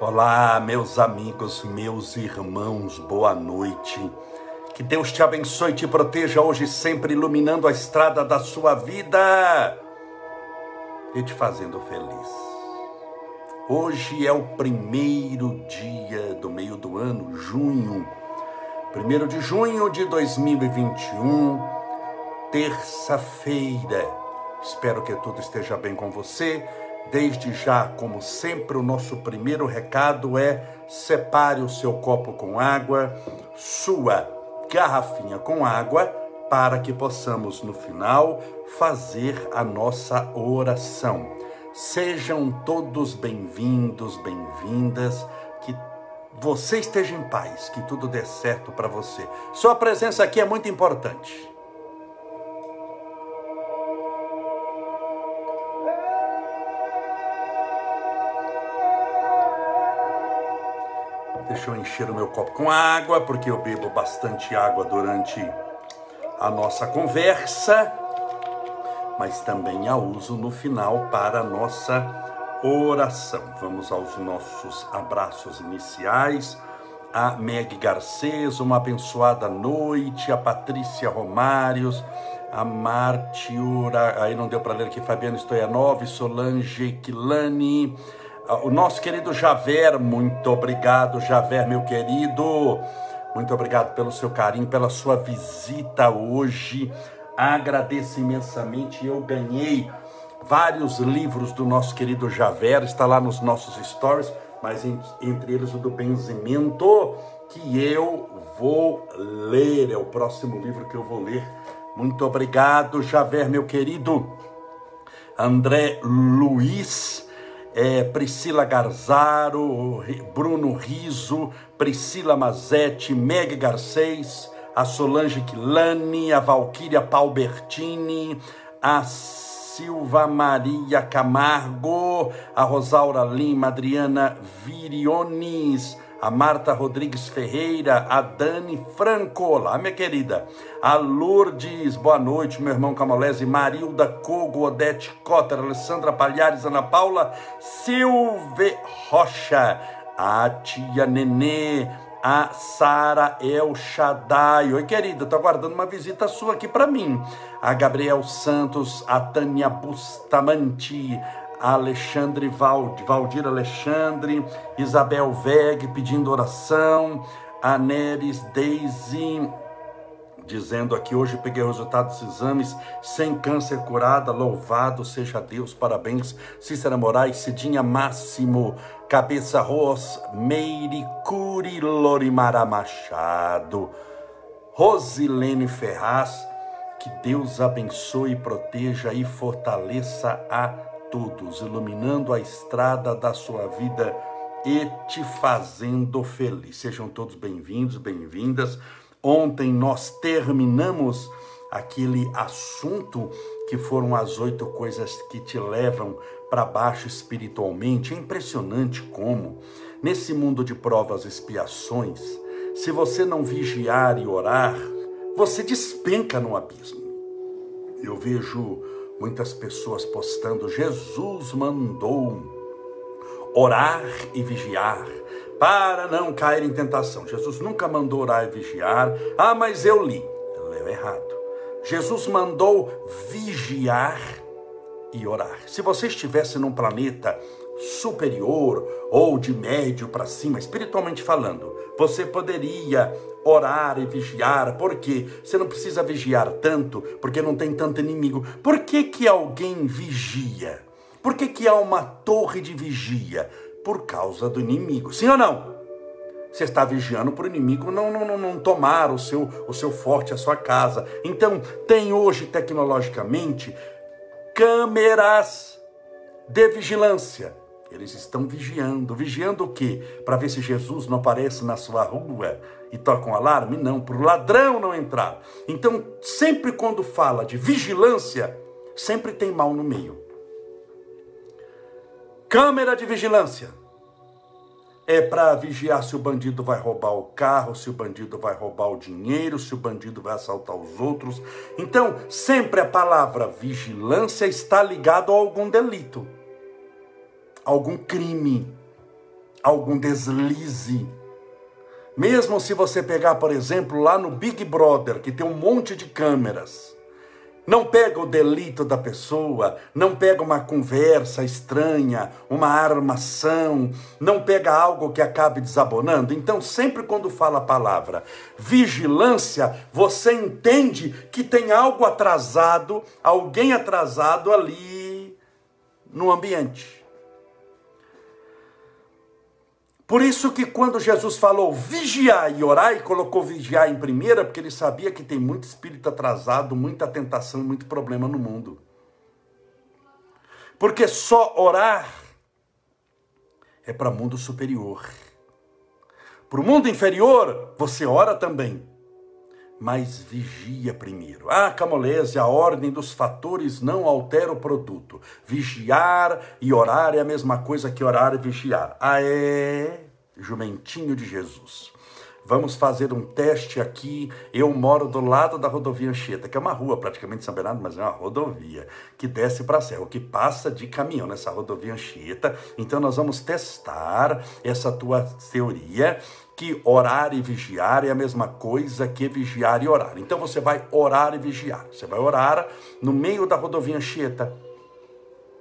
Olá, meus amigos, meus irmãos, boa noite. Que Deus te abençoe e te proteja hoje, sempre iluminando a estrada da sua vida e te fazendo feliz. Hoje é o primeiro dia do meio do ano, junho, primeiro de junho de 2021, terça-feira. Espero que tudo esteja bem com você Desde já, como sempre, o nosso primeiro recado é: separe o seu copo com água, sua garrafinha com água, para que possamos no final fazer a nossa oração. Sejam todos bem-vindos, bem-vindas, que você esteja em paz, que tudo dê certo para você. Sua presença aqui é muito importante. Deixa eu encher o meu copo com água, porque eu bebo bastante água durante a nossa conversa, mas também a uso no final para a nossa oração. Vamos aos nossos abraços iniciais. A Meg Garcês, uma abençoada noite. A Patrícia Romários, a Martiura, aí não deu para ler aqui, Fabiano Stoianov, Solange Quilani o nosso querido Javer, muito obrigado, Javer, meu querido. Muito obrigado pelo seu carinho, pela sua visita hoje. Agradeço imensamente. Eu ganhei vários livros do nosso querido Javer, está lá nos nossos stories, mas entre eles o do Benzimento, que eu vou ler. É o próximo livro que eu vou ler. Muito obrigado, Javer, meu querido. André Luiz é, Priscila Garzaro, Bruno Riso, Priscila Mazetti, Meg Garcês, a Solange Quilani, a Valquíria Palbertini, a Silva Maria Camargo, a Rosaura Lima, Adriana Viriones, a Marta Rodrigues Ferreira, a Dani Franco, olá minha querida, a Lourdes, boa noite, meu irmão Camolese, Marilda Cogo, Odete Cotter, Alessandra Palhares, Ana Paula, Silve Rocha, a tia Nenê, a Sara El Shaddai. Oi, querida, tô aguardando uma visita sua aqui para mim. A Gabriel Santos, a Tânia Bustamante, Alexandre Valdir, Valdir Alexandre, Isabel Veg pedindo oração, a Neres Daisy dizendo aqui hoje peguei o resultado dos exames sem câncer curada, louvado seja Deus, parabéns, Cícera Moraes, Cidinha Máximo, Cabeça Ros, Meire Curi, Lorimara Machado, Rosilene Ferraz, que Deus abençoe, proteja e fortaleça a todos, iluminando a estrada da sua vida e te fazendo feliz. Sejam todos bem-vindos, bem-vindas. Ontem nós terminamos aquele assunto que foram as oito coisas que te levam para baixo espiritualmente. É impressionante como, nesse mundo de provas e expiações, se você não vigiar e orar, você despenca no abismo. Eu vejo muitas pessoas postando: Jesus mandou orar e vigiar para não cair em tentação. Jesus nunca mandou orar e vigiar. Ah, mas eu li. Leu errado. Jesus mandou vigiar e orar. Se você estivesse num planeta superior ou de médio para cima, espiritualmente falando, você poderia orar e vigiar, porque você não precisa vigiar tanto, porque não tem tanto inimigo. Por que, que alguém vigia? Por que, que há uma torre de vigia? Por causa do inimigo. Sim ou não? Você está vigiando para o inimigo não, não, não, não tomar o seu, o seu forte, a sua casa. Então, tem hoje, tecnologicamente, câmeras de vigilância eles estão vigiando. Vigiando o quê? Para ver se Jesus não aparece na sua rua e toca um alarme? Não, para o ladrão não entrar. Então, sempre quando fala de vigilância, sempre tem mal no meio. Câmera de vigilância. É para vigiar se o bandido vai roubar o carro, se o bandido vai roubar o dinheiro, se o bandido vai assaltar os outros. Então, sempre a palavra vigilância está ligada a algum delito algum crime. algum deslize. Mesmo se você pegar, por exemplo, lá no Big Brother, que tem um monte de câmeras, não pega o delito da pessoa, não pega uma conversa estranha, uma armação, não pega algo que acabe desabonando. Então, sempre quando fala a palavra vigilância, você entende que tem algo atrasado, alguém atrasado ali no ambiente. Por isso que quando Jesus falou vigiar e orar, e colocou vigiar em primeira, porque ele sabia que tem muito espírito atrasado, muita tentação, muito problema no mundo. Porque só orar é para mundo superior. Para o mundo inferior, você ora também, mas vigia primeiro. Ah, Camolese, a ordem dos fatores não altera o produto. Vigiar e orar é a mesma coisa que orar e vigiar. Ah, é? Jumentinho de Jesus. Vamos fazer um teste aqui. Eu moro do lado da rodovia Anchieta, que é uma rua praticamente São Bernardo, mas é uma rodovia que desce para a serra, que passa de caminhão nessa rodovia Anchieta. Então nós vamos testar essa tua teoria que orar e vigiar é a mesma coisa que vigiar e orar. Então você vai orar e vigiar. Você vai orar no meio da rodovia Anchieta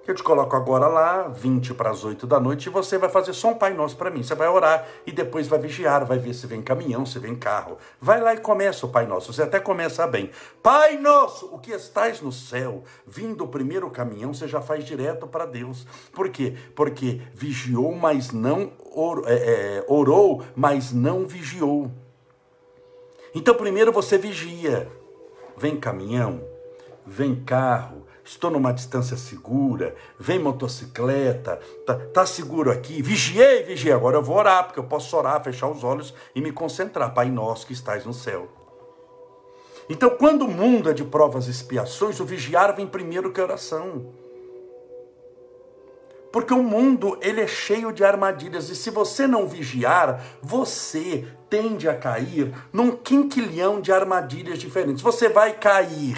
eu te coloco agora lá, 20 para as 8 da noite, e você vai fazer só um Pai Nosso para mim. Você vai orar e depois vai vigiar, vai ver se vem caminhão, se vem carro. Vai lá e começa o Pai Nosso. Você até começa bem. Pai Nosso, o que estás no céu, vindo o primeiro caminhão, você já faz direto para Deus. Por quê? Porque vigiou, mas não or, é, é, orou, mas não vigiou. Então primeiro você vigia. Vem caminhão, vem carro, estou numa distância segura, vem motocicleta, tá, tá seguro aqui, vigiei, vigiei, agora eu vou orar, porque eu posso orar, fechar os olhos e me concentrar, Pai nosso que estás no céu. Então, quando o mundo é de provas e expiações, o vigiar vem primeiro que a oração. Porque o mundo, ele é cheio de armadilhas, e se você não vigiar, você tende a cair num quinquilhão de armadilhas diferentes. Você vai cair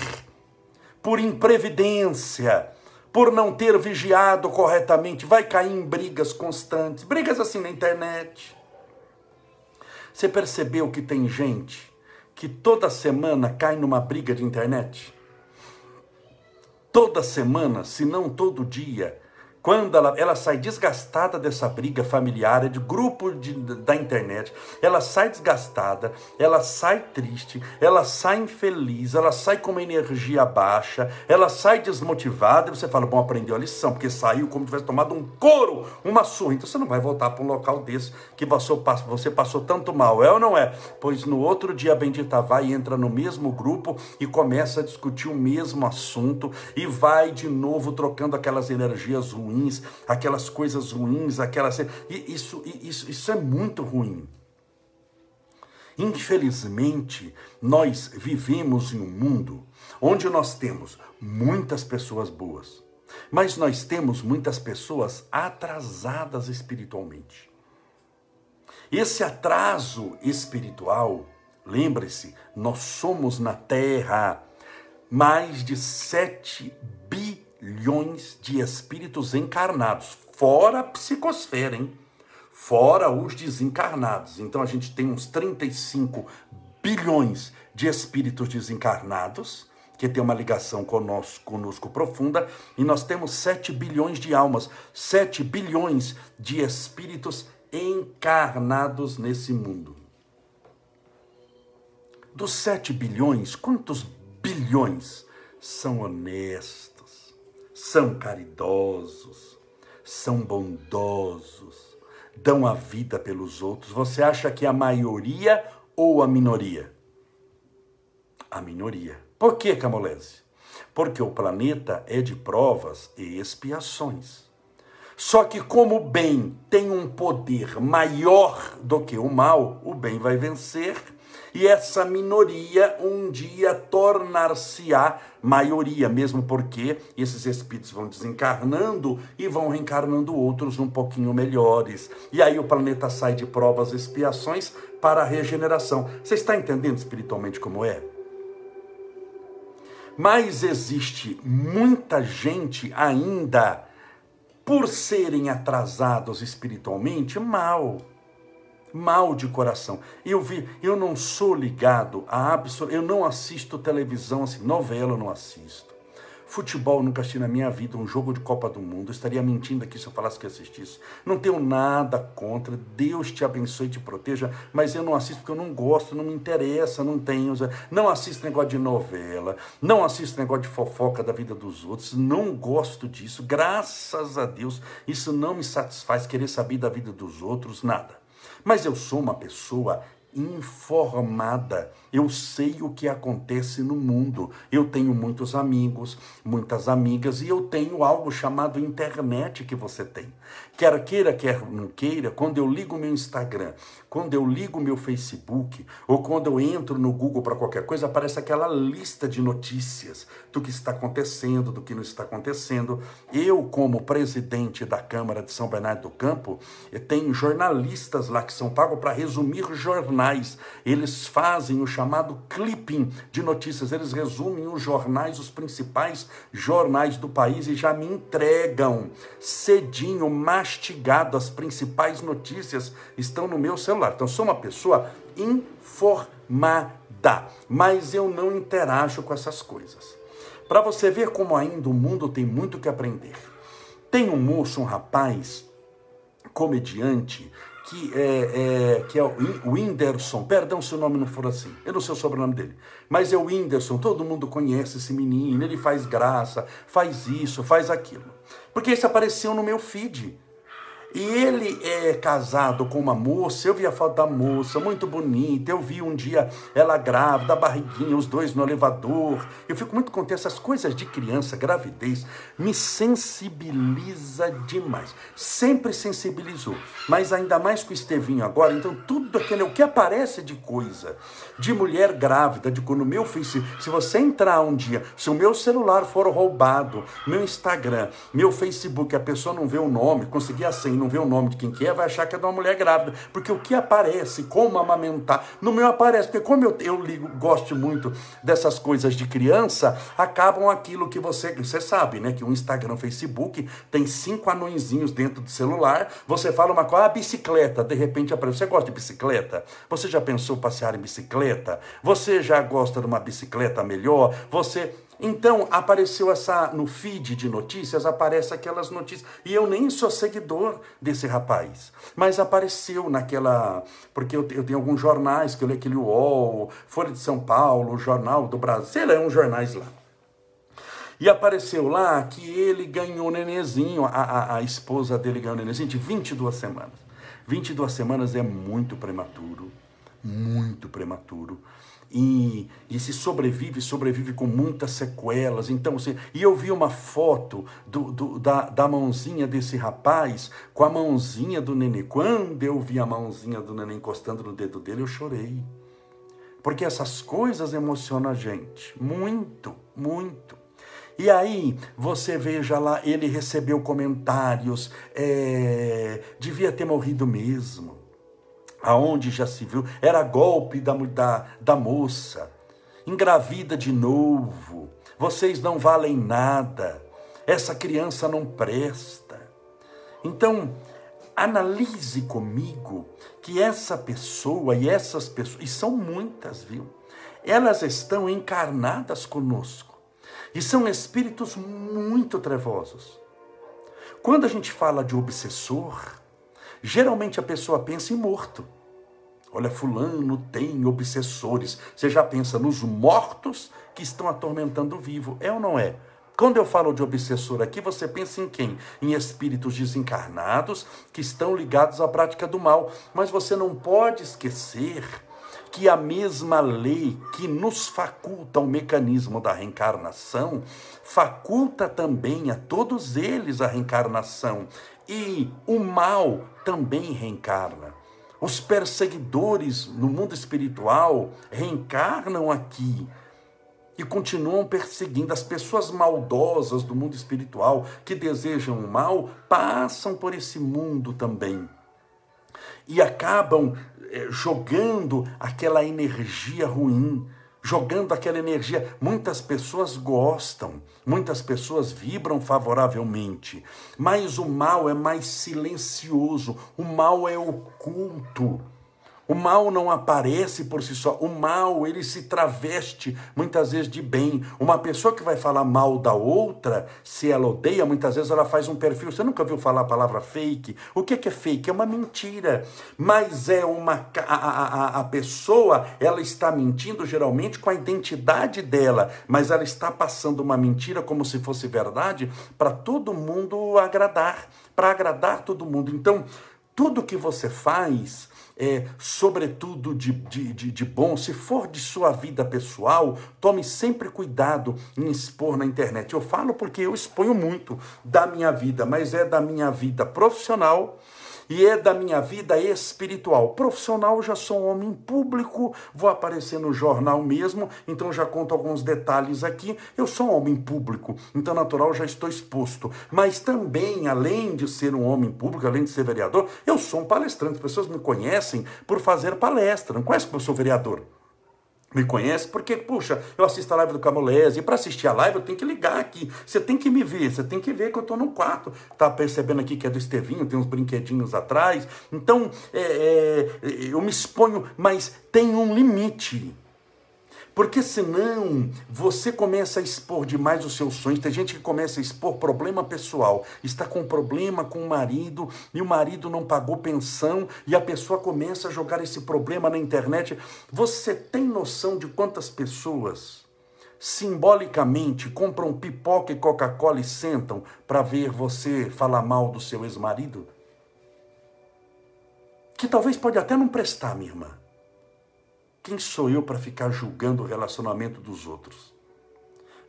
por imprevidência, por não ter vigiado corretamente, vai cair em brigas constantes, brigas assim na internet. Você percebeu que tem gente que toda semana cai numa briga de internet? Toda semana, se não todo dia, quando ela, ela sai desgastada dessa briga familiar, de grupo de, da internet, ela sai desgastada, ela sai triste, ela sai infeliz, ela sai com uma energia baixa, ela sai desmotivada, e você fala, bom, aprendeu a lição, porque saiu como se tivesse tomado um couro, uma surra. Então você não vai voltar para um local desse que passou, você passou tanto mal, é ou não é? Pois no outro dia a bendita vai e entra no mesmo grupo e começa a discutir o mesmo assunto e vai de novo trocando aquelas energias ruins ruins, aquelas coisas ruins, aquelas. Isso, isso, isso é muito ruim. Infelizmente, nós vivemos em um mundo onde nós temos muitas pessoas boas, mas nós temos muitas pessoas atrasadas espiritualmente. Esse atraso espiritual, lembre-se, nós somos na Terra mais de 7 bilhões bilhões de espíritos encarnados, fora a psicosfera, hein? Fora os desencarnados. Então a gente tem uns 35 bilhões de espíritos desencarnados, que tem uma ligação conosco, conosco profunda, e nós temos 7 bilhões de almas, 7 bilhões de espíritos encarnados nesse mundo. Dos 7 bilhões, quantos bilhões são honestos? São caridosos, são bondosos, dão a vida pelos outros. Você acha que a maioria ou a minoria? A minoria. Por que, Camolese? Porque o planeta é de provas e expiações. Só que, como o bem tem um poder maior do que o mal, o bem vai vencer e essa minoria um dia tornar-se-á maioria, mesmo porque esses espíritos vão desencarnando e vão reencarnando outros um pouquinho melhores. E aí o planeta sai de provas e expiações para a regeneração. Você está entendendo espiritualmente como é? Mas existe muita gente ainda por serem atrasados espiritualmente, mal. Mal de coração. Eu vi, eu não sou ligado a absoluto, eu não assisto televisão assim, novela eu não assisto. Futebol nunca assisti na minha vida, um jogo de Copa do Mundo. Eu estaria mentindo aqui se eu falasse que assistisse. Não tenho nada contra. Deus te abençoe e te proteja, mas eu não assisto porque eu não gosto, não me interessa, não tenho. Não assisto negócio de novela, não assisto negócio de fofoca da vida dos outros. Não gosto disso. Graças a Deus, isso não me satisfaz querer saber da vida dos outros, nada. Mas eu sou uma pessoa informada. Eu sei o que acontece no mundo. Eu tenho muitos amigos, muitas amigas e eu tenho algo chamado internet que você tem. Quer queira, quer não queira, quando eu ligo meu Instagram, quando eu ligo meu Facebook ou quando eu entro no Google para qualquer coisa, aparece aquela lista de notícias do que está acontecendo, do que não está acontecendo. Eu, como presidente da Câmara de São Bernardo do Campo, tenho jornalistas lá que são pagos para resumir jornais. Eles fazem o chamado clipping de notícias, eles resumem os jornais, os principais jornais do país e já me entregam cedinho, mastigado, as principais notícias estão no meu celular. Então, sou uma pessoa informada, mas eu não interajo com essas coisas. Para você ver como ainda o mundo tem muito que aprender. Tem um moço, um rapaz, comediante, que é, é, que é o Whindersson, perdão se o nome não for assim, eu não sei o sobrenome dele, mas é o Whindersson, todo mundo conhece esse menino, ele faz graça, faz isso, faz aquilo. Porque isso apareceu no meu feed. E ele é casado com uma moça, eu vi a foto da moça, muito bonita. Eu vi um dia ela grávida, a barriguinha, os dois no elevador. Eu fico muito contente. Essas coisas de criança, gravidez, me sensibiliza demais. Sempre sensibilizou. Mas ainda mais com o Estevinho agora. Então, tudo aquele, o que aparece de coisa, de mulher grávida, de quando meu Facebook, se você entrar um dia, se o meu celular for roubado, meu Instagram, meu Facebook, a pessoa não vê o nome, conseguir a senha, não vê o nome de quem que é, vai achar que é de uma mulher grávida. Porque o que aparece, como amamentar, no meu aparece. Porque como eu, eu ligo, gosto muito dessas coisas de criança, acabam aquilo que você, você sabe, né? Que o Instagram, o Facebook tem cinco anõezinhos dentro do celular. Você fala uma coisa, ah, bicicleta, de repente aparece. Você gosta de bicicleta? Você já pensou passear em bicicleta? Você já gosta de uma bicicleta melhor? Você então apareceu essa no feed de notícias, aparece aquelas notícias. E eu nem sou seguidor desse rapaz. Mas apareceu naquela. Porque eu, eu tenho alguns jornais que eu leio aquele UOL, Folha de São Paulo, Jornal do Brasil, sei lá, uns jornais lá. E apareceu lá que ele ganhou um nenezinho, a, a, a esposa dele ganhou um nenezinho de 22 semanas. 22 semanas é muito prematuro, muito prematuro e, e se sobrevive, sobrevive com muitas sequelas. Então, assim, e eu vi uma foto do, do, da, da mãozinha desse rapaz com a mãozinha do neném. Quando eu vi a mãozinha do neném encostando no dedo dele, eu chorei. Porque essas coisas emocionam a gente. Muito, muito. E aí, você veja lá, ele recebeu comentários, é, devia ter morrido mesmo aonde já se viu, era golpe da, da, da moça, engravida de novo, vocês não valem nada, essa criança não presta. Então, analise comigo que essa pessoa e essas pessoas, e são muitas, viu? Elas estão encarnadas conosco e são espíritos muito trevosos. Quando a gente fala de obsessor, Geralmente a pessoa pensa em morto. Olha, fulano tem obsessores. Você já pensa nos mortos que estão atormentando o vivo. É ou não é? Quando eu falo de obsessor aqui, você pensa em quem? Em espíritos desencarnados que estão ligados à prática do mal. Mas você não pode esquecer que a mesma lei que nos faculta o mecanismo da reencarnação, faculta também a todos eles a reencarnação. E o mal também reencarna. Os perseguidores no mundo espiritual reencarnam aqui e continuam perseguindo. As pessoas maldosas do mundo espiritual que desejam o mal passam por esse mundo também e acabam eh, jogando aquela energia ruim jogando aquela energia. Muitas pessoas gostam, muitas pessoas vibram favoravelmente, mas o mal é mais silencioso, o mal é oculto. O mal não aparece por si só. O mal, ele se traveste muitas vezes de bem. Uma pessoa que vai falar mal da outra, se ela odeia, muitas vezes ela faz um perfil. Você nunca viu falar a palavra fake? O que é fake? É uma mentira. Mas é uma. A, a, a pessoa, ela está mentindo geralmente com a identidade dela, mas ela está passando uma mentira como se fosse verdade para todo mundo agradar, para agradar todo mundo. Então, tudo que você faz é, sobretudo de, de, de, de bom, se for de sua vida pessoal, tome sempre cuidado em expor na internet. Eu falo porque eu exponho muito da minha vida, mas é da minha vida profissional e é da minha vida espiritual. Profissional, já sou um homem público, vou aparecer no jornal mesmo, então já conto alguns detalhes aqui. Eu sou um homem público, então natural já estou exposto. Mas também, além de ser um homem público, além de ser vereador, eu sou um palestrante. As pessoas me conhecem por fazer palestra, não conhecem que eu sou vereador me conhece, porque, puxa, eu assisto a live do Camolese, e para assistir a live eu tenho que ligar aqui. Você tem que me ver, você tem que ver que eu estou no quarto. Tá percebendo aqui que é do Estevinho, tem uns brinquedinhos atrás. Então, é, é, eu me exponho, mas tem um limite. Porque senão você começa a expor demais os seus sonhos. Tem gente que começa a expor problema pessoal. Está com problema com o marido e o marido não pagou pensão e a pessoa começa a jogar esse problema na internet. Você tem noção de quantas pessoas simbolicamente compram pipoca e Coca-Cola e sentam para ver você falar mal do seu ex-marido? Que talvez pode até não prestar, minha irmã. Quem sou eu para ficar julgando o relacionamento dos outros?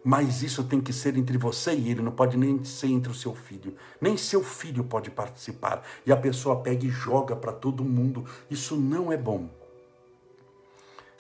Mas isso tem que ser entre você e ele, não pode nem ser entre o seu filho. Nem seu filho pode participar. E a pessoa pega e joga para todo mundo. Isso não é bom.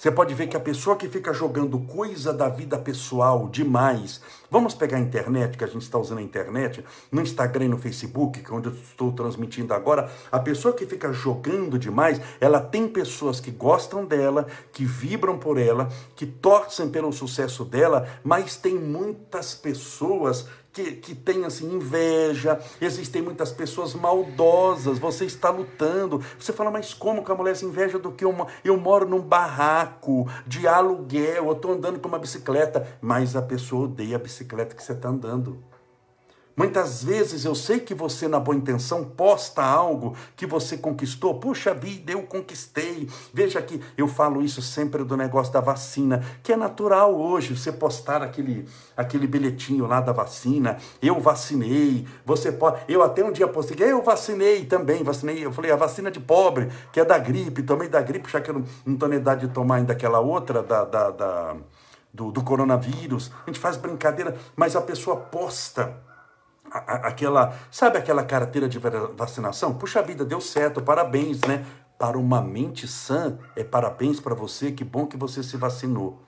Você pode ver que a pessoa que fica jogando coisa da vida pessoal demais, vamos pegar a internet, que a gente está usando a internet, no Instagram e no Facebook, que é onde eu estou transmitindo agora, a pessoa que fica jogando demais, ela tem pessoas que gostam dela, que vibram por ela, que torcem pelo sucesso dela, mas tem muitas pessoas que, que tem assim inveja, existem muitas pessoas maldosas, você está lutando. Você fala, mas como que a mulher se inveja do que eu, eu moro num barraco de aluguel, eu estou andando com uma bicicleta, mas a pessoa odeia a bicicleta que você está andando. Muitas vezes eu sei que você, na boa intenção, posta algo que você conquistou. Puxa vida, eu conquistei. Veja que eu falo isso sempre do negócio da vacina, que é natural hoje você postar aquele, aquele bilhetinho lá da vacina. Eu vacinei. Você pode. Eu até um dia postei eu vacinei também. Vacinei. Eu falei a vacina de pobre, que é da gripe. Tomei da gripe, já que eu não estou na idade de tomar ainda aquela outra da, da, da do, do coronavírus. A gente faz brincadeira, mas a pessoa posta aquela, sabe aquela carteira de vacinação? Puxa vida, deu certo, parabéns, né? Para uma mente sã, é parabéns para você, que bom que você se vacinou.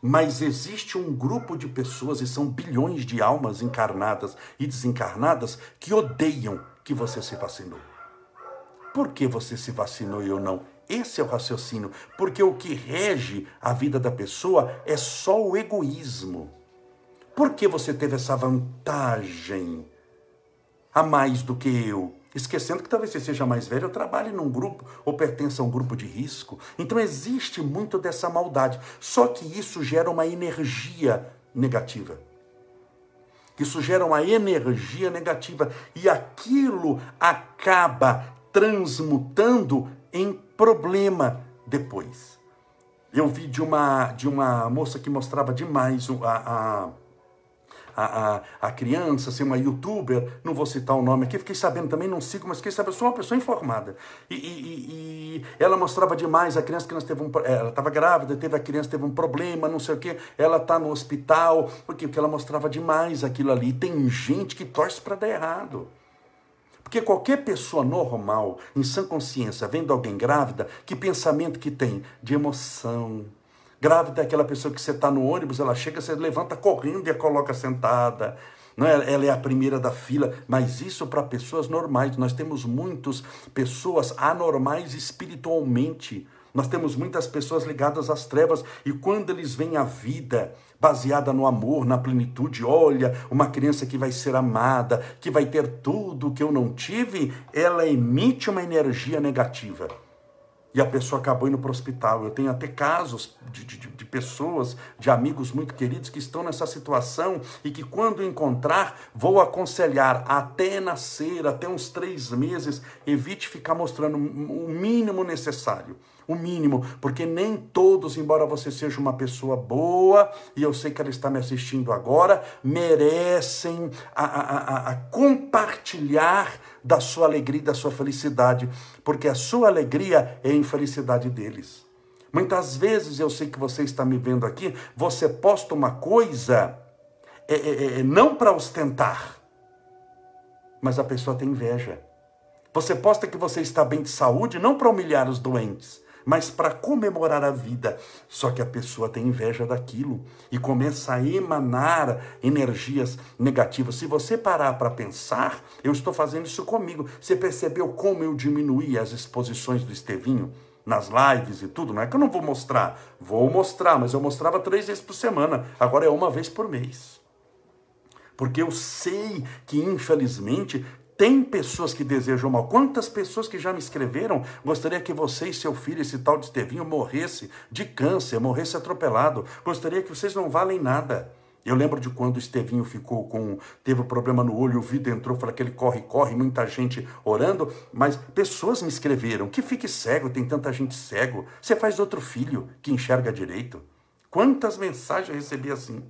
Mas existe um grupo de pessoas, e são bilhões de almas encarnadas e desencarnadas, que odeiam que você se vacinou. Por que você se vacinou e eu não? Esse é o raciocínio. Porque o que rege a vida da pessoa é só o egoísmo. Por que você teve essa vantagem a mais do que eu? Esquecendo que talvez você seja mais velho, ou trabalhe num grupo ou pertença a um grupo de risco. Então existe muito dessa maldade. Só que isso gera uma energia negativa. Isso gera uma energia negativa e aquilo acaba transmutando em problema depois. Eu vi de uma, de uma moça que mostrava demais a, a a, a, a criança, ser uma youtuber, não vou citar o nome aqui, fiquei sabendo também, não sigo, mas fiquei sabendo, sou uma pessoa informada. E, e, e ela mostrava demais, a criança, a criança teve um, ela estava grávida, teve a criança, teve um problema, não sei o quê, ela está no hospital, por quê? Porque ela mostrava demais aquilo ali. E tem gente que torce para dar errado. Porque qualquer pessoa normal, em sã consciência, vendo alguém grávida, que pensamento que tem? De emoção, Grávida é aquela pessoa que você está no ônibus, ela chega, você levanta correndo e a coloca sentada. Não é, ela é a primeira da fila, mas isso para pessoas normais. Nós temos muitas pessoas anormais espiritualmente. Nós temos muitas pessoas ligadas às trevas e quando eles veem a vida baseada no amor, na plenitude, olha, uma criança que vai ser amada, que vai ter tudo que eu não tive, ela emite uma energia negativa e a pessoa acabou indo para o hospital. Eu tenho até casos de, de, de, pessoas, de amigos muito queridos que estão nessa situação e que, quando encontrar, vou aconselhar até nascer, até uns três meses, evite ficar mostrando o mínimo necessário o mínimo, porque nem todos, embora você seja uma pessoa boa, e eu sei que ela está me assistindo agora, merecem a, a, a, a compartilhar da sua alegria e da sua felicidade, porque a sua alegria é a infelicidade deles. Muitas vezes eu sei que você está me vendo aqui, você posta uma coisa é, é, é, não para ostentar, mas a pessoa tem inveja. Você posta que você está bem de saúde não para humilhar os doentes, mas para comemorar a vida. Só que a pessoa tem inveja daquilo e começa a emanar energias negativas. Se você parar para pensar, eu estou fazendo isso comigo. Você percebeu como eu diminuí as exposições do Estevinho? nas lives e tudo, não é que eu não vou mostrar, vou mostrar, mas eu mostrava três vezes por semana, agora é uma vez por mês. Porque eu sei que, infelizmente, tem pessoas que desejam mal. Quantas pessoas que já me escreveram gostaria que você e seu filho, esse tal de Estevinho, morresse de câncer, morresse atropelado. Gostaria que vocês não valem nada. Eu lembro de quando o Estevinho ficou com. teve um problema no olho, o vidro entrou, falou que ele corre, corre, muita gente orando, mas pessoas me escreveram: que fique cego, tem tanta gente cego. Você faz outro filho que enxerga direito. Quantas mensagens eu recebi assim?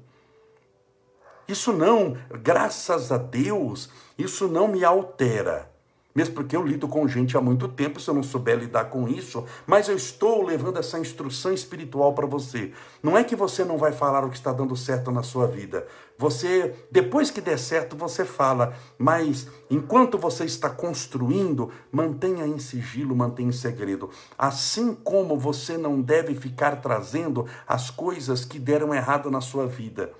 Isso não, graças a Deus, isso não me altera. Mesmo porque eu lido com gente há muito tempo, se eu não souber lidar com isso, mas eu estou levando essa instrução espiritual para você. Não é que você não vai falar o que está dando certo na sua vida. Você, depois que der certo, você fala, mas enquanto você está construindo, mantenha em sigilo, mantenha em segredo. Assim como você não deve ficar trazendo as coisas que deram errado na sua vida.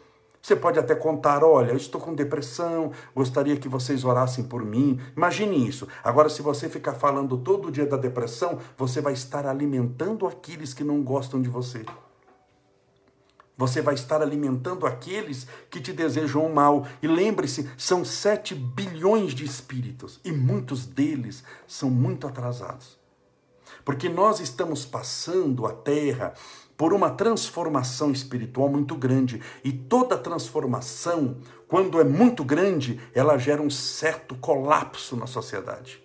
Você pode até contar: olha, eu estou com depressão, gostaria que vocês orassem por mim. Imagine isso. Agora, se você ficar falando todo dia da depressão, você vai estar alimentando aqueles que não gostam de você. Você vai estar alimentando aqueles que te desejam o mal. E lembre-se, são 7 bilhões de espíritos e muitos deles são muito atrasados. Porque nós estamos passando a terra por uma transformação espiritual muito grande. E toda transformação, quando é muito grande, ela gera um certo colapso na sociedade.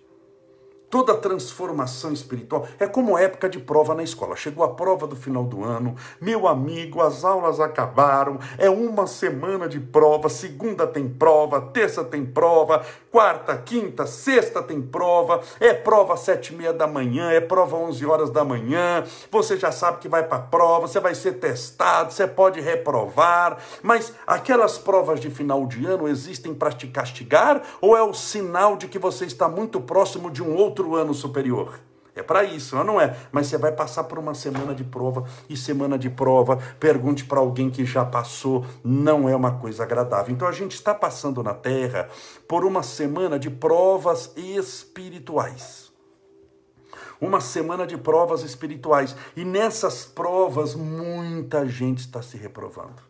Toda transformação espiritual é como época de prova na escola. Chegou a prova do final do ano, meu amigo, as aulas acabaram, é uma semana de prova, segunda tem prova, terça tem prova, quarta, quinta, sexta tem prova, é prova às sete e meia da manhã, é prova às onze horas da manhã, você já sabe que vai para a prova, você vai ser testado, você pode reprovar, mas aquelas provas de final de ano existem para te castigar ou é o sinal de que você está muito próximo de um outro outro ano superior. É para isso, não é? Mas você vai passar por uma semana de prova e semana de prova, pergunte para alguém que já passou, não é uma coisa agradável. Então a gente está passando na Terra por uma semana de provas espirituais. Uma semana de provas espirituais. E nessas provas, muita gente está se reprovando.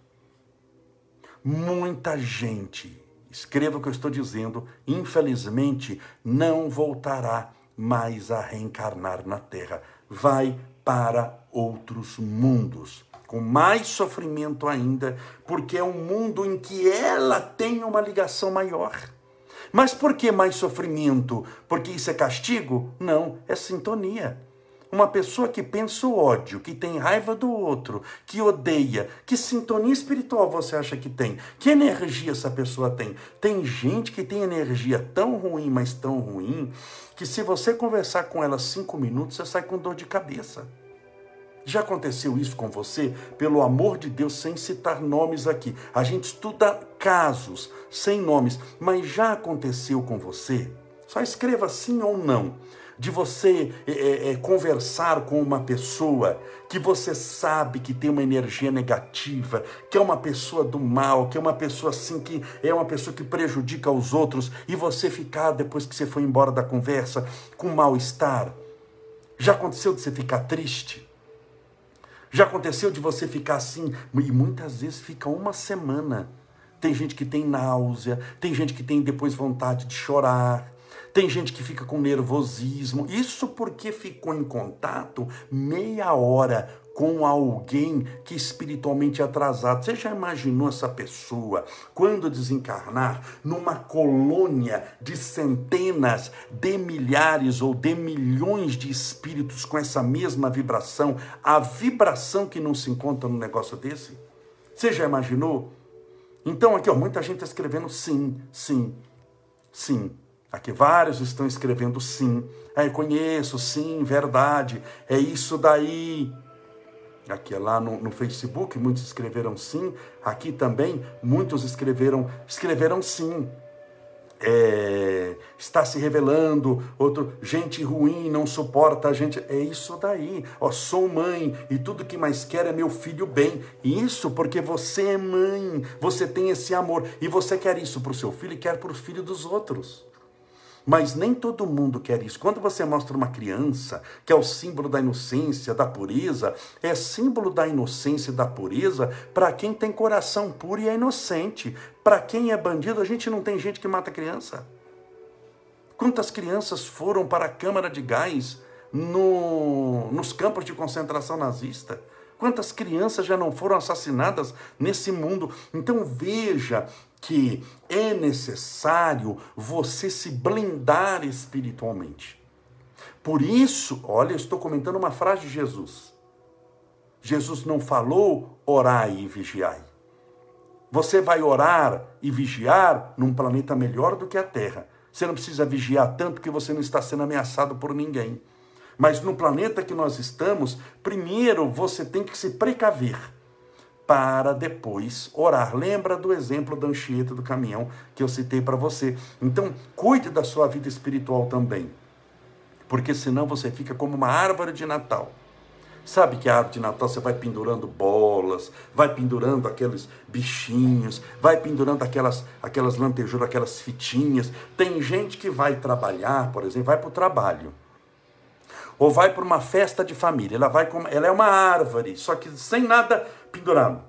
Muita gente. Escreva o que eu estou dizendo. Infelizmente, não voltará mais a reencarnar na Terra. Vai para outros mundos, com mais sofrimento ainda, porque é um mundo em que ela tem uma ligação maior. Mas por que mais sofrimento? Porque isso é castigo? Não, é sintonia. Uma pessoa que pensa o ódio, que tem raiva do outro, que odeia, que sintonia espiritual você acha que tem? Que energia essa pessoa tem? Tem gente que tem energia tão ruim, mas tão ruim, que se você conversar com ela cinco minutos, você sai com dor de cabeça. Já aconteceu isso com você? Pelo amor de Deus, sem citar nomes aqui. A gente estuda casos sem nomes, mas já aconteceu com você? Só escreva sim ou não de você é, é, é, conversar com uma pessoa que você sabe que tem uma energia negativa, que é uma pessoa do mal, que é uma pessoa assim que é uma pessoa que prejudica os outros e você ficar depois que você foi embora da conversa com mal-estar. Já aconteceu de você ficar triste? Já aconteceu de você ficar assim? E muitas vezes fica uma semana. Tem gente que tem náusea, tem gente que tem depois vontade de chorar, tem gente que fica com nervosismo. Isso porque ficou em contato meia hora com alguém que espiritualmente é atrasado. Você já imaginou essa pessoa, quando desencarnar, numa colônia de centenas de milhares ou de milhões de espíritos com essa mesma vibração, a vibração que não se encontra num negócio desse? Você já imaginou? Então, aqui, ó, muita gente está escrevendo sim, sim, sim. Aqui vários estão escrevendo sim. É, conheço, sim, verdade. É isso daí. Aqui é lá no, no, Facebook, muitos escreveram sim. Aqui também, muitos escreveram, escreveram sim. É, está se revelando, outro, gente ruim, não suporta a gente. É isso daí. Ó, sou mãe e tudo que mais quero é meu filho bem. Isso porque você é mãe, você tem esse amor e você quer isso para o seu filho e quer para o filho dos outros. Mas nem todo mundo quer isso. Quando você mostra uma criança, que é o símbolo da inocência, da pureza, é símbolo da inocência e da pureza para quem tem coração puro e é inocente. Para quem é bandido, a gente não tem gente que mata criança. Quantas crianças foram para a câmara de gás no, nos campos de concentração nazista? Quantas crianças já não foram assassinadas nesse mundo? Então veja que é necessário você se blindar espiritualmente. Por isso, olha, eu estou comentando uma frase de Jesus. Jesus não falou orai e vigiai. Você vai orar e vigiar num planeta melhor do que a Terra. Você não precisa vigiar tanto que você não está sendo ameaçado por ninguém. Mas no planeta que nós estamos, primeiro você tem que se precaver para depois orar. Lembra do exemplo da Anchieta do caminhão que eu citei para você. Então, cuide da sua vida espiritual também. Porque senão você fica como uma árvore de Natal. Sabe que a árvore de Natal você vai pendurando bolas, vai pendurando aqueles bichinhos, vai pendurando aquelas, aquelas lantejouras, aquelas fitinhas. Tem gente que vai trabalhar, por exemplo, vai para o trabalho. Ou vai para uma festa de família. Ela, vai com, ela é uma árvore, só que sem nada pendurado.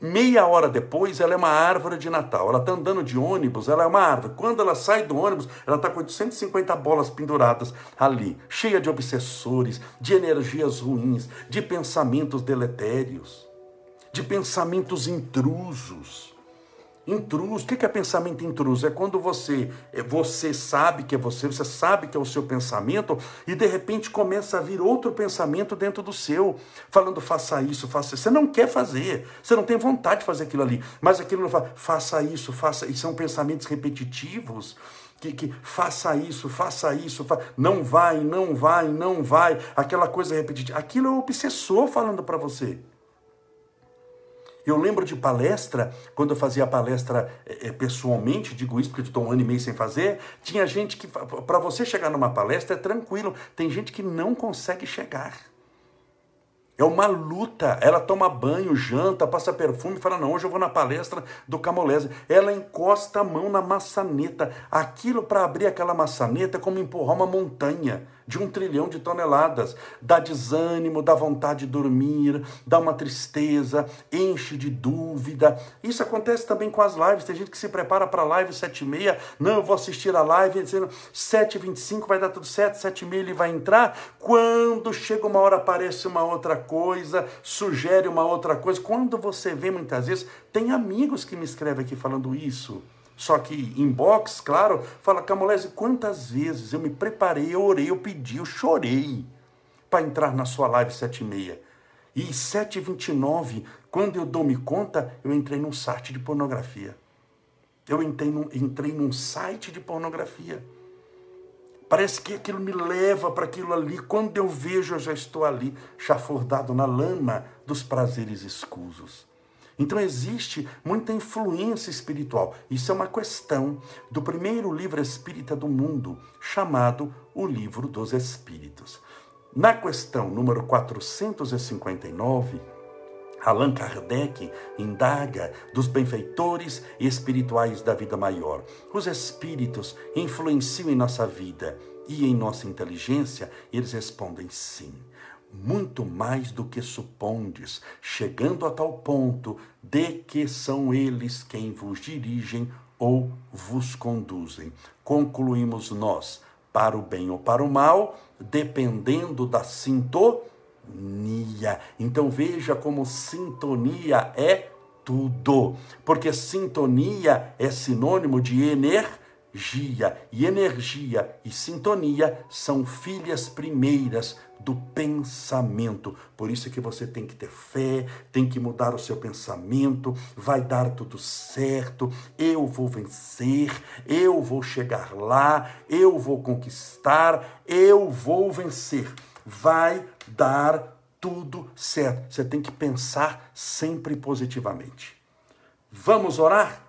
Meia hora depois, ela é uma árvore de Natal. Ela está andando de ônibus, ela é uma árvore. Quando ela sai do ônibus, ela está com 850 bolas penduradas ali, cheia de obsessores, de energias ruins, de pensamentos deletérios, de pensamentos intrusos. Intruso. O que é pensamento intruso? É quando você, é, você sabe que é você, você sabe que é o seu pensamento e de repente começa a vir outro pensamento dentro do seu, falando faça isso, faça isso. Você não quer fazer, você não tem vontade de fazer aquilo ali, mas aquilo não fala, faça isso, faça isso. São pensamentos repetitivos. Que, que, faça isso, faça isso, fa... não vai, não vai, não vai, aquela coisa repetitiva. Aquilo é o obsessor falando para você. Eu lembro de palestra, quando eu fazia palestra é, pessoalmente, digo isso porque estou um ano e meio sem fazer, tinha gente que, para você chegar numa palestra é tranquilo, tem gente que não consegue chegar. É uma luta. Ela toma banho, janta, passa perfume e fala: Não, hoje eu vou na palestra do Camolese. Ela encosta a mão na maçaneta. Aquilo para abrir aquela maçaneta é como empurrar uma montanha de um trilhão de toneladas. Dá desânimo, dá vontade de dormir, dá uma tristeza, enche de dúvida. Isso acontece também com as lives. Tem gente que se prepara para a live 7 e meia. Não, eu vou assistir a live dizendo 7 e 25 vai dar tudo certo, 7 e meia ele vai entrar. Quando chega uma hora aparece uma outra coisa, sugere uma outra coisa. Quando você vê muitas vezes, tem amigos que me escrevem aqui falando isso. Só que inbox, claro, fala, Camolese, quantas vezes eu me preparei, eu orei, eu pedi, eu chorei para entrar na sua live 7 e meia. E 7h29, quando eu dou-me conta, eu entrei num site de pornografia. Eu entrei num, entrei num site de pornografia. Parece que aquilo me leva para aquilo ali. Quando eu vejo, eu já estou ali, chafurdado na lama dos prazeres escusos. Então existe muita influência espiritual. Isso é uma questão do primeiro livro espírita do mundo, chamado O Livro dos Espíritos. Na questão número 459, Allan Kardec indaga dos benfeitores espirituais da vida maior. Os espíritos influenciam em nossa vida e em nossa inteligência? Eles respondem sim muito mais do que supondes, chegando a tal ponto de que são eles quem vos dirigem ou vos conduzem. Concluímos nós, para o bem ou para o mal, dependendo da sintonia. Então veja como sintonia é tudo, porque sintonia é sinônimo de energia energia e energia e sintonia são filhas primeiras do pensamento. Por isso é que você tem que ter fé, tem que mudar o seu pensamento, vai dar tudo certo, eu vou vencer, eu vou chegar lá, eu vou conquistar, eu vou vencer. Vai dar tudo certo. Você tem que pensar sempre positivamente. Vamos orar?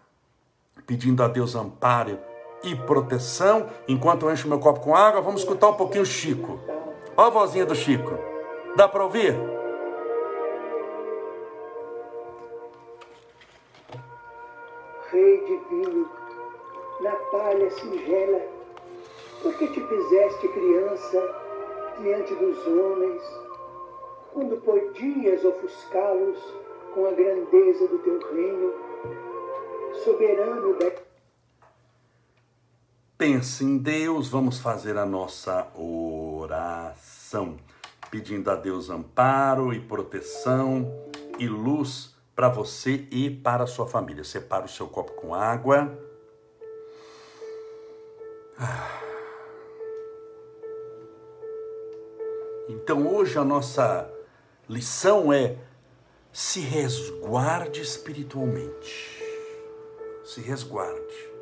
Pedindo a Deus amparo e proteção. Enquanto eu encho meu copo com água, vamos escutar um pouquinho o Chico. Olha a vozinha do Chico. Dá para ouvir? Rei divino, na palha singela, porque te fizeste criança diante dos homens, quando podias ofuscá-los com a grandeza do teu reino, soberano da Pense em Deus, vamos fazer a nossa oração, pedindo a Deus amparo e proteção e luz para você e para a sua família. Separa o seu copo com água. Então hoje a nossa lição é se resguarde espiritualmente. Se resguarde.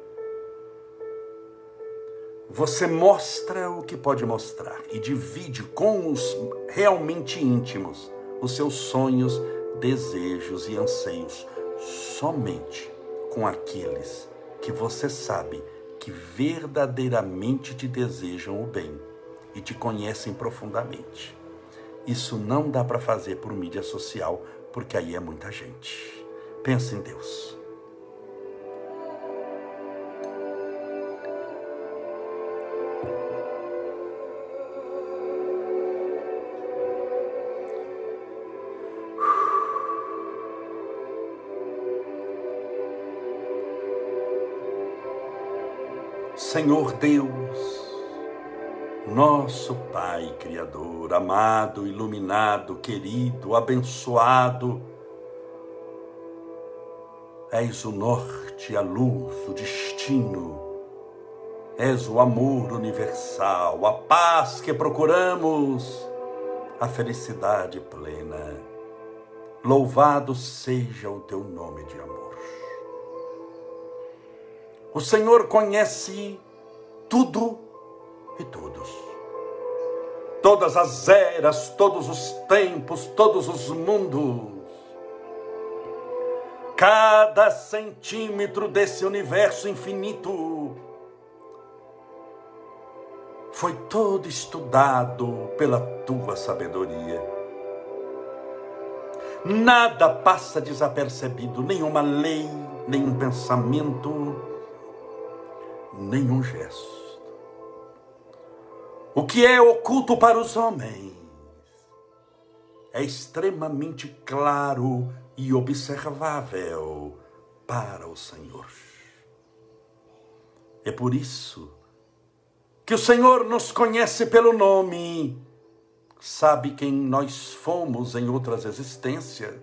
Você mostra o que pode mostrar e divide com os realmente íntimos os seus sonhos, desejos e anseios somente com aqueles que você sabe que verdadeiramente te desejam o bem e te conhecem profundamente. Isso não dá para fazer por mídia social, porque aí é muita gente. Pensa em Deus. Senhor Deus, nosso Pai Criador, amado, iluminado, querido, abençoado, és o norte, a luz, o destino, és o amor universal, a paz que procuramos, a felicidade plena. Louvado seja o teu nome de amor. O Senhor conhece tudo e todos. Todas as eras, todos os tempos, todos os mundos. Cada centímetro desse universo infinito foi todo estudado pela tua sabedoria. Nada passa desapercebido, nenhuma lei, nenhum pensamento, nenhum gesto. O que é oculto para os homens é extremamente claro e observável para o Senhor. É por isso que o Senhor nos conhece pelo nome, sabe quem nós fomos em outras existências,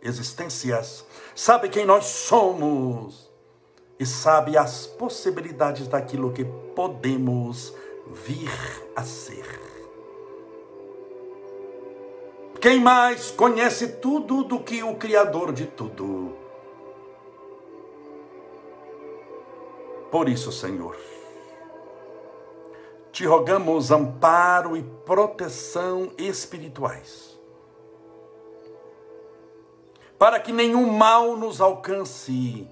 existências, sabe quem nós somos e sabe as possibilidades daquilo que podemos vir a ser. Quem mais conhece tudo do que o Criador de tudo? Por isso, Senhor, te rogamos amparo e proteção espirituais, para que nenhum mal nos alcance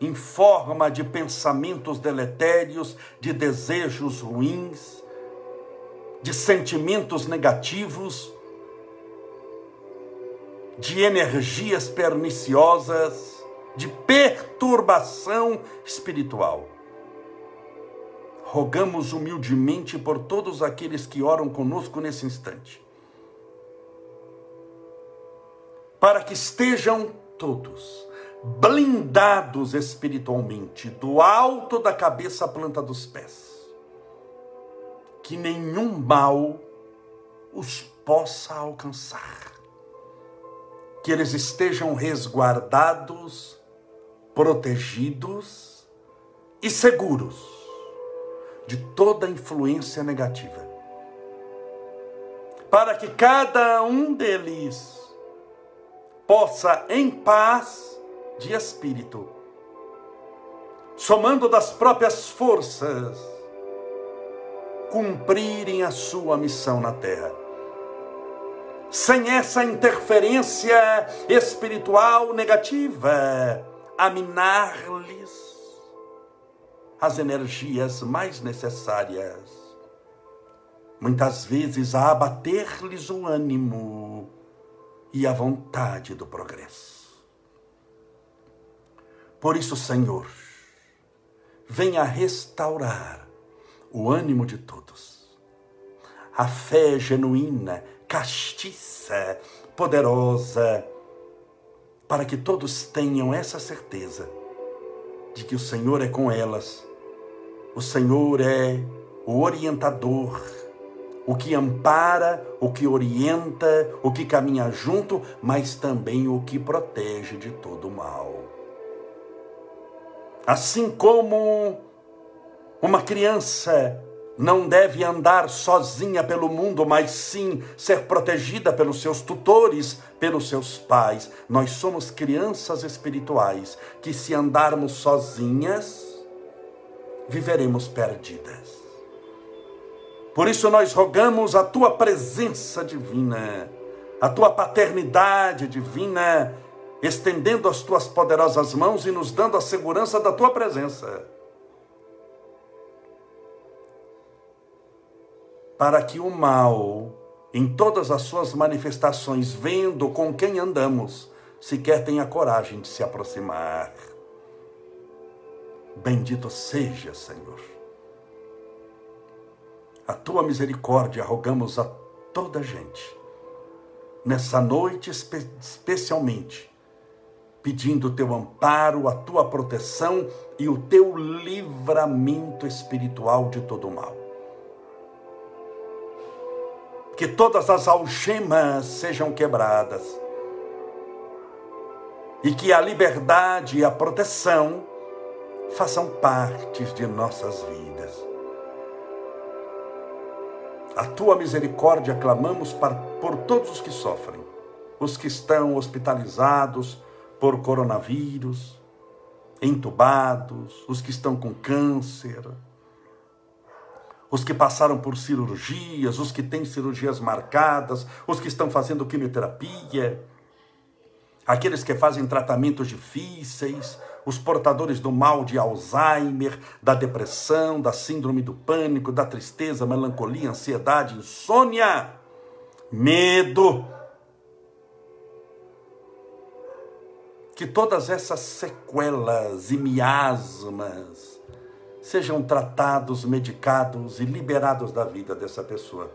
em forma de pensamentos deletérios, de desejos ruins, de sentimentos negativos, de energias perniciosas, de perturbação espiritual. rogamos humildemente por todos aqueles que oram conosco nesse instante. Para que estejam todos blindados espiritualmente, do alto da cabeça à planta dos pés. Que nenhum mal os possa alcançar. Que eles estejam resguardados, protegidos e seguros de toda influência negativa. Para que cada um deles possa, em paz de espírito, somando das próprias forças, cumprirem a sua missão na terra. Sem essa interferência espiritual negativa, a minar-lhes as energias mais necessárias. Muitas vezes a abater-lhes o ânimo e a vontade do progresso. Por isso, Senhor, venha restaurar o ânimo de todos. A fé genuína, castiça, poderosa, para que todos tenham essa certeza de que o Senhor é com elas. O Senhor é o orientador o que ampara, o que orienta, o que caminha junto, mas também o que protege de todo mal. Assim como uma criança não deve andar sozinha pelo mundo, mas sim ser protegida pelos seus tutores, pelos seus pais. Nós somos crianças espirituais que, se andarmos sozinhas, viveremos perdidas. Por isso nós rogamos a tua presença divina, a tua paternidade divina, estendendo as tuas poderosas mãos e nos dando a segurança da tua presença. Para que o mal, em todas as suas manifestações, vendo com quem andamos, sequer tenha coragem de se aproximar. Bendito seja, Senhor a tua misericórdia rogamos a toda gente, nessa noite espe especialmente, pedindo o teu amparo, a tua proteção e o teu livramento espiritual de todo o mal. Que todas as algemas sejam quebradas e que a liberdade e a proteção façam partes de nossas vidas a tua misericórdia clamamos por todos os que sofrem, os que estão hospitalizados por coronavírus, entubados, os que estão com câncer, os que passaram por cirurgias, os que têm cirurgias marcadas, os que estão fazendo quimioterapia, aqueles que fazem tratamentos difíceis, os portadores do mal de Alzheimer, da depressão, da síndrome do pânico, da tristeza, melancolia, ansiedade, insônia, medo. Que todas essas sequelas e miasmas sejam tratados, medicados e liberados da vida dessa pessoa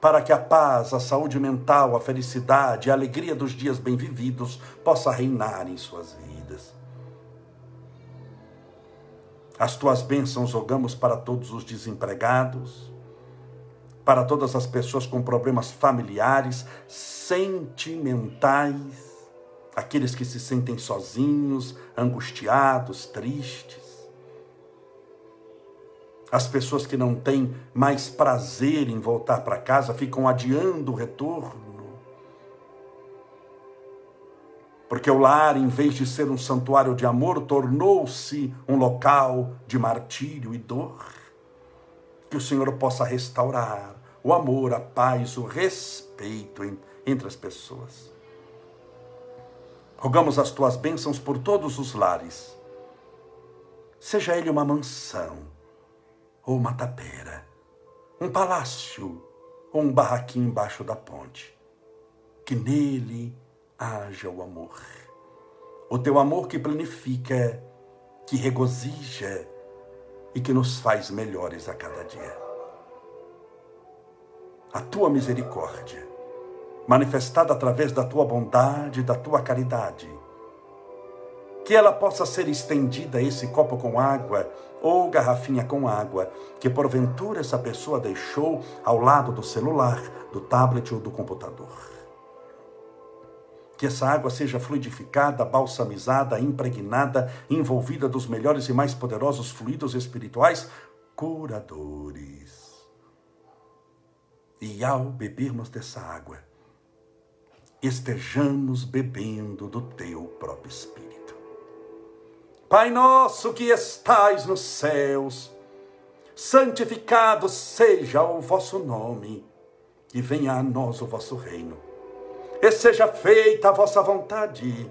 para que a paz, a saúde mental, a felicidade, a alegria dos dias bem vividos possa reinar em suas vidas. As tuas bênçãos rogamos para todos os desempregados, para todas as pessoas com problemas familiares, sentimentais, aqueles que se sentem sozinhos, angustiados, tristes as pessoas que não têm mais prazer em voltar para casa ficam adiando o retorno. Porque o lar, em vez de ser um santuário de amor, tornou-se um local de martírio e dor. Que o Senhor possa restaurar o amor, a paz, o respeito entre as pessoas. Rogamos as tuas bênçãos por todos os lares. Seja ele uma mansão ou uma tapera, um palácio ou um barraquinho embaixo da ponte. Que nele haja o amor. O teu amor que planifica, que regozija e que nos faz melhores a cada dia. A tua misericórdia, manifestada através da tua bondade, da tua caridade, que ela possa ser estendida esse copo com água ou garrafinha com água, que porventura essa pessoa deixou ao lado do celular, do tablet ou do computador. Que essa água seja fluidificada, balsamizada, impregnada, envolvida dos melhores e mais poderosos fluidos espirituais curadores. E ao bebermos dessa água, estejamos bebendo do teu próprio Espírito. Pai nosso que estais nos céus, santificado seja o vosso nome, e venha a nós o vosso reino. E seja feita a vossa vontade,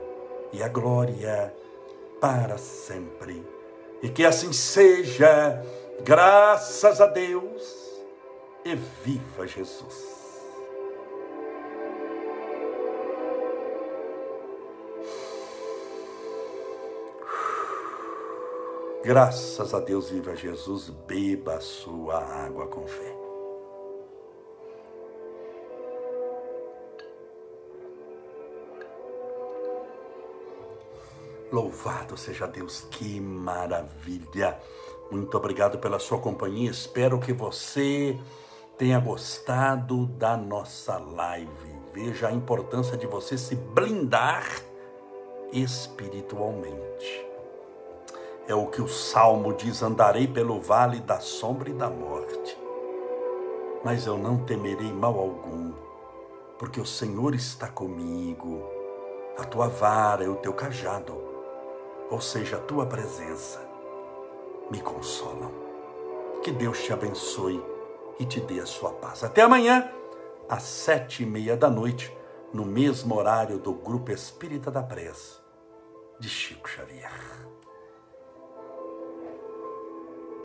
e a glória para sempre. E que assim seja, graças a Deus, e viva Jesus. Graças a Deus, viva Jesus, beba a sua água com fé. Louvado seja Deus, que maravilha! Muito obrigado pela sua companhia. Espero que você tenha gostado da nossa live. Veja a importância de você se blindar espiritualmente. É o que o salmo diz: andarei pelo vale da sombra e da morte, mas eu não temerei mal algum, porque o Senhor está comigo, a tua vara e o teu cajado, ou seja, a tua presença, me consolam. Que Deus te abençoe e te dê a sua paz. Até amanhã, às sete e meia da noite, no mesmo horário do Grupo Espírita da Prece, de Chico Xavier.